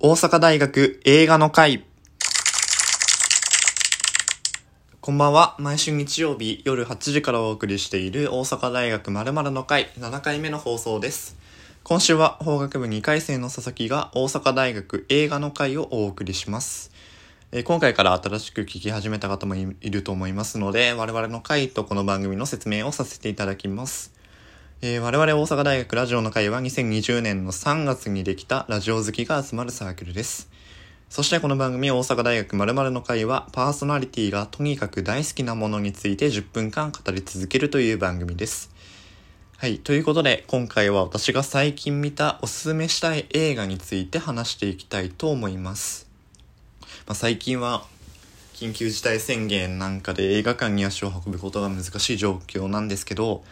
大阪大学映画の会。こんばんは。毎週日曜日夜8時からお送りしている大阪大学〇〇の会7回目の放送です。今週は法学部2回生の佐々木が大阪大学映画の会をお送りします。えー今回から新しく聞き始めた方もいいると思いますので、我々の会とこの番組の説明をさせていただきます。えー我々大阪大学ラジオの会は2020年の3月にできたラジオ好きが集まるサークルです。そしてこの番組大阪大学〇〇の会はパーソナリティがとにかく大好きなものについて10分間語り続けるという番組です。はい。ということで、今回は私が最近見たおすすめしたい映画について話していきたいと思います。まあ、最近は緊急事態宣言なんかで映画館に足を運ぶことが難しい状況なんですけど、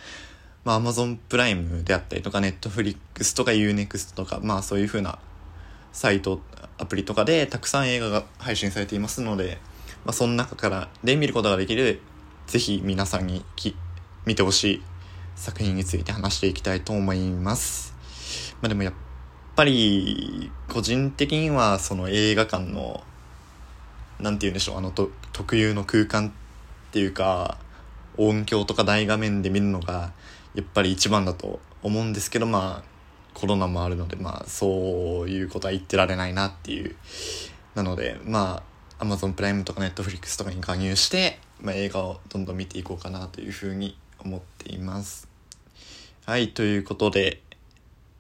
まあ、Amazon プライムであったりとか、Netflix とか Unext とか、まあそういう風なサイト、アプリとかでたくさん映画が配信されていますので、まあその中からで見ることができる、ぜひ皆さんにき見てほしい作品について話していきたいと思います。まあでもやっぱり、個人的にはその映画館の、なんて言うんでしょう、あのと特有の空間っていうか、音響とか大画面で見るのがやっぱり一番だと思うんですけどまあコロナもあるのでまあそういうことは言ってられないなっていう。なのでまあ Amazon プライムとか Netflix とかに加入して、まあ、映画をどんどん見ていこうかなというふうに思っています。はいということで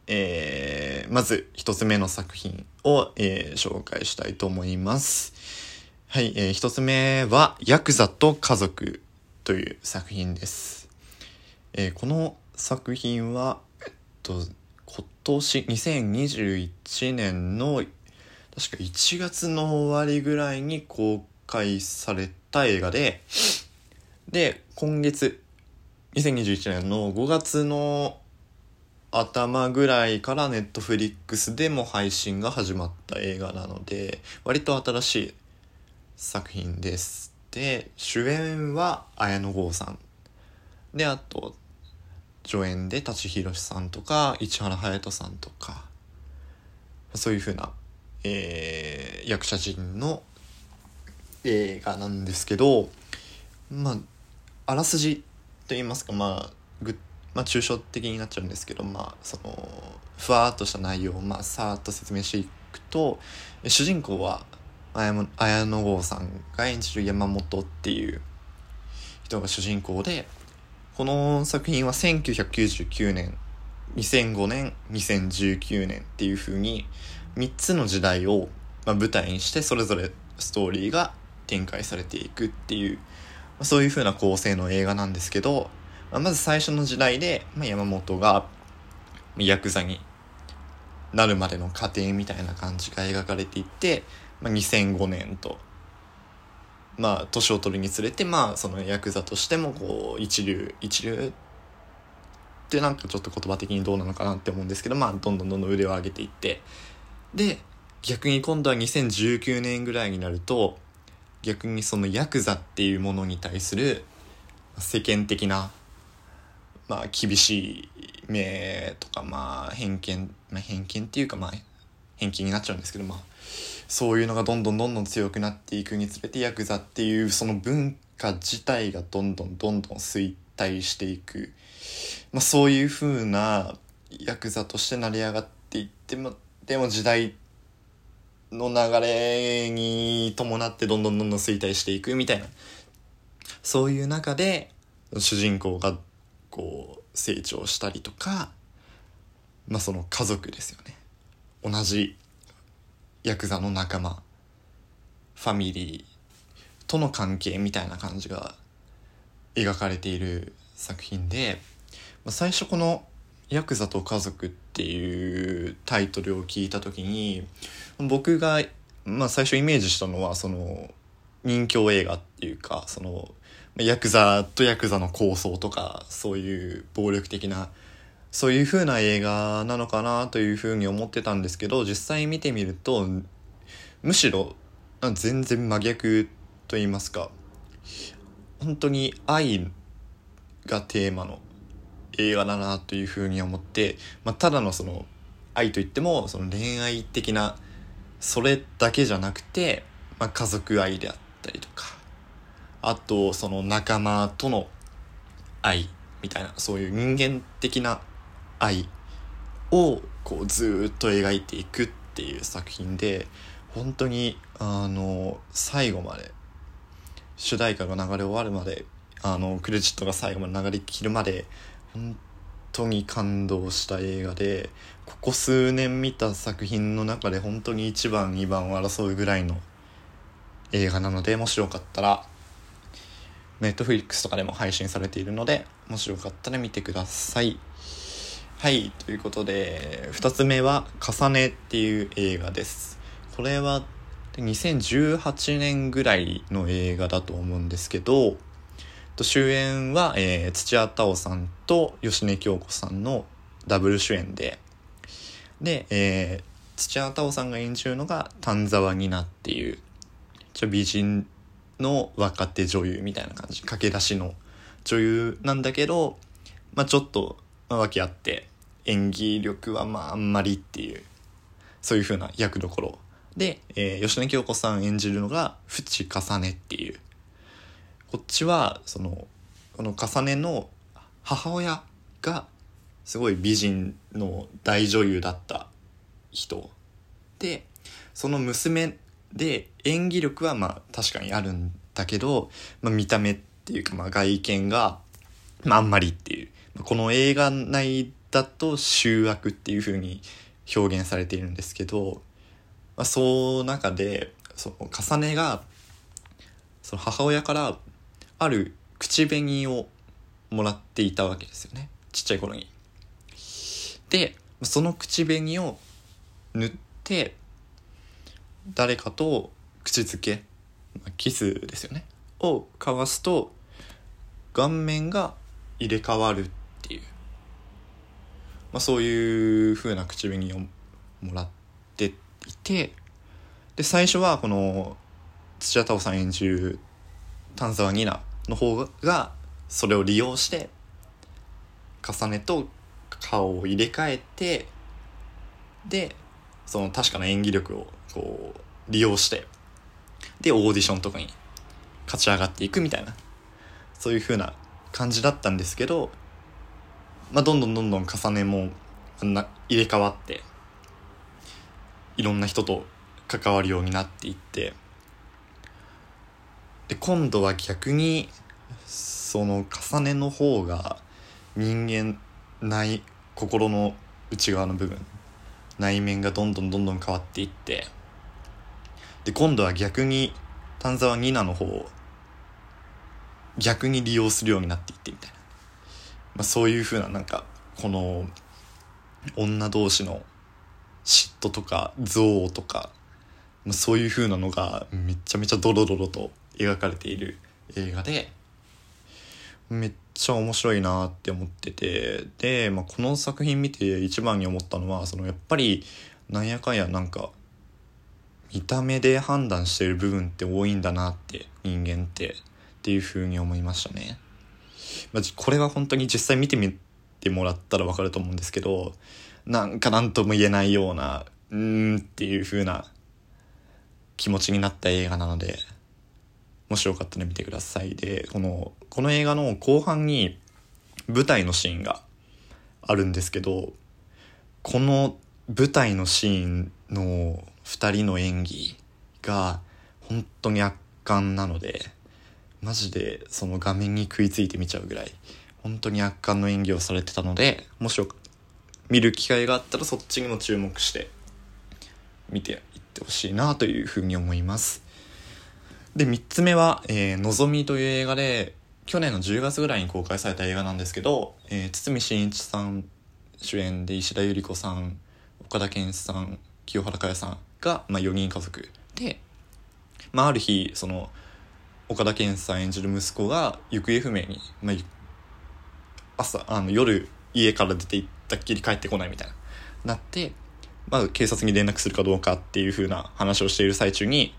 えーまず一つ目の作品を、えー紹介したいと思います。はい、えー一つ目はヤクザと家族という作品です。えーこの作品は、えっと、今年2021年の確か1月の終わりぐらいに公開された映画で、で、今月、2021年の5月の頭ぐらいからネットフリックスでも配信が始まった映画なので、割と新しい作品です。で、主演は綾野剛さん。で、あと、助演で舘ひろしさんとか、市原隼人さんとか、そういう風な、えー役者陣の映画なんですけど、まあ、あらすじと言いますか、まあ、ぐまあ、抽象的になっちゃうんですけど、まあ、その、ふわっとした内容を、まあ、さーっと説明していくと、主人公は、綾綾野剛さんが演じる山本っていう人が主人公でこの作品は1999年2005年2019年っていう風に3つの時代をま舞台にしてそれぞれストーリーが展開されていくっていうまそういう風な構成の映画なんですけどまず最初の時代でま山本がヤクザになるまでの過程みたいな感じが描かれていって、ま、2005年とまあ年を取るにつれてまあそのヤクザとしてもこう一流一流ってなんかちょっと言葉的にどうなのかなって思うんですけどまあどんどんどんどん腕を上げていって。で逆に今度は2019年ぐらいになると逆にそのヤクザっていうものに対する世間的なまあ厳しい目とかまあ偏見、まあ、偏見っていうかまあ偏見になっちゃうんですけどまあそういうのがどんどんどんどん強くなっていくにつれてヤクザっていうその文化自体がどんどんどんどん衰退していく、まあ、そういう風なヤクザとして成り上がっていってもでも時代の流れに伴ってどんどんどんどん衰退していくみたいなそういう中で主人公がこう成長したりとかまあその家族ですよね。同じヤクザの仲間。ファミリーとの関係みたいな感じが描かれている作品で、まあ、最初この「ヤクザと家族」っていうタイトルを聞いた時に僕が、まあ、最初イメージしたのはその人気映画っていうかそのヤクザとヤクザの抗争とかそういう暴力的なそういう風な映画なのかなという風に思ってたんですけど実際見てみるとむしろ全然真逆と言いますか本当に愛がテーマの映画だなという風に思って、まあ、ただのその愛といってもその恋愛的なそれだけじゃなくて、まあ、家族愛であったりとかあとその仲間との愛みたいなそういう人間的な愛をこうずっと描いていくっていう作品で本当にあの最後まで主題歌が流れ終わるまであのクレジットが最後まで流れきるまで本当に感動した映画でここ数年見た作品の中で本当に1番2番を争うぐらいの映画なのでもしよかったらネットフリックスとかでも配信されているのでもしよかったら見てください。はいということで2つ目は「重ね」っていう映画です。これは2018年ぐらいの映画だと思うんですけど主演は、えー、土屋太鳳さんと芳根京子さんのダブル主演でで、えー、土屋太鳳さんが演じるのが丹沢になっていうちょ美人の若手女優みたいな感じ駆け出しの女優なんだけど、まあ、ちょっと、まあ、訳あって演技力はまああんまりっていうそういう風な役どころ。で、えー、吉根京子さん演じるのが淵重ねっていう。こっちはそのこの重ねの母親がすごい美人の大女優だった人。でその娘で演技力はまあ確かにあるんだけど、まあ、見た目っていうかまあ外見が、まあ、あんまりっていう。この映画内だと醜悪っていう風に表現されているんですけど、まあ、その中でその重ねがその母親からある口紅をもらっていたわけですよね。ちっちゃい頃に。でその口紅を塗って誰かと口づけまキスですよね。を交わすと顔面が入れ替わるっていう、まあ、そういう風な口紅をもらっていてで最初はこの土屋太鳳さん演じる丹沢ニナの方がそれを利用して重ねと顔を入れ替えてでその確かな演技力をこう利用してでオーディションとかに勝ち上がっていくみたいなそういう風な感じだったんですけど、まあ、どんどんどんどん重ねもな入れ替わっていろんな人と関わるようになっていって。で今度は逆にその重ねの方が人間ない心の内側の部分内面がどんどんどんどん変わっていって。で今度は逆に丹沢ニナの方を逆に利用するようになっていってみたいな、まあ、そういうふうななんかこの女同士の嫉妬とか憎悪とか、まあ、そういうふうなのがめちゃめちゃドロドロと描かれている映画でめっちゃ面白いなって思っててで、まあ、この作品見て一番に思ったのはそのやっぱりなんやかんやなんか見た目で判断してる部分って多いんだなって人間ってっていう風に思いましたね。まあ、これは本当に実際見てみてもらったら分かると思うんですけどなんか何とも言えないようなうーんっていう風な気持ちになった映画なのでもしよかったら見てください。でこのこの映画の後半に舞台のシーンがあるんですけどこの舞台のシーンの2人の演技が本当に圧巻なのでマジでその画面に食いついて見ちゃうぐらい本当に圧巻の演技をされてたのでもし見る機会があったらそっちにも注目して見ていってほしいなというふうに思います。で、3つ目は、えー、のぞみという映画で、去年の10月ぐらいに公開された映画なんですけど、えー、堤真一さん主演で石田ゆり子さん、岡田健さん、清原果耶さんが、まあ、4人家族で、まあ、ある日、その、岡田健さん演じる息子が行方不明に、まあ、朝、あの、夜、家から出て行ったっきり帰ってこないみたいな、なって、まあ、警察に連絡するかどうかっていう風な話をしている最中に、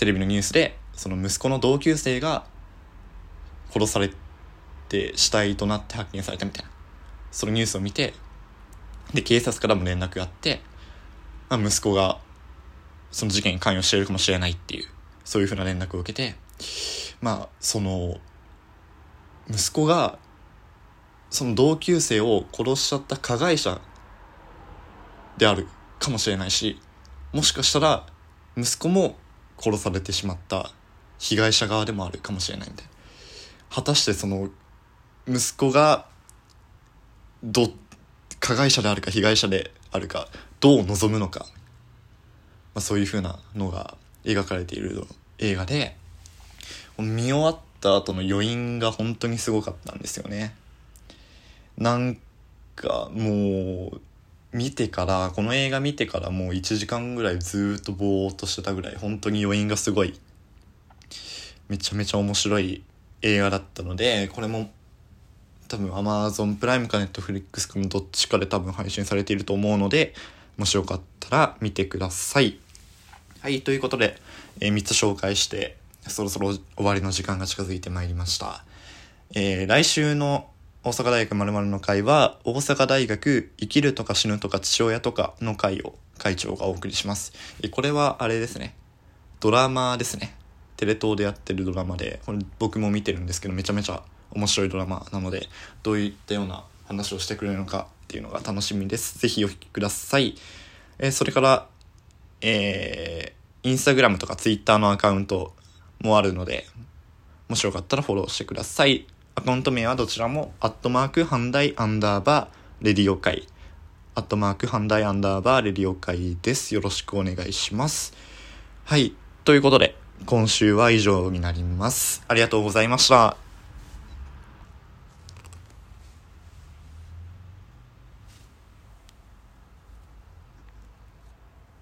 テレビのニュースでその息子の同級生が殺されて死体となって発見されたみたいな。そのニュースを見てで警察からも連絡があって、まあ、息子がその事件に関与しているかもしれないっていうそういうふうな連絡を受けてまあその息子がその同級生を殺しちゃった加害者であるかもしれないしもしかしたら息子も殺されてしまった被害者側でもあるかもしれないんで。果たしてその息子がど加害者であるか被害者であるかどう望むのか、まあ、そういうふうなのが描かれている映画で見終わった後の余韻が本当にすごかったんですよね。なんかもう見てからこの映画見てからもう1時間ぐらいずっとぼーっとしてたぐらい本当に余韻がすごいめちゃめちゃ面白い映画だったのでこれも多分 Amazon プライムか Netflix かのどっちかで多分配信されていると思うのでもしよかったら見てください。はいということで、えー、3つ紹介してそろそろ終わりの時間が近づいてまいりました、えー、来週の大阪大学まるの会は、大阪大学生きるとか死ぬとか父親とかの会を会長がお送りします。これはあれですね。ドラマですね。テレ東でやってるドラマで、これ僕も見てるんですけど、めちゃめちゃ面白いドラマなので、どういったような話をしてくれるのかっていうのが楽しみです。ぜひお聞きください。えー、それから、えー、インスタグラムとかツイッターのアカウントもあるので、もしよかったらフォローしてください。アカウント名はどちらも、アットマーク、ハンダイアンダーバー、レディオ会。アットマーク、ハンダイアンダーバー、レディオ会です。よろしくお願いします。はい。ということで、今週は以上になります。ありがとうございました。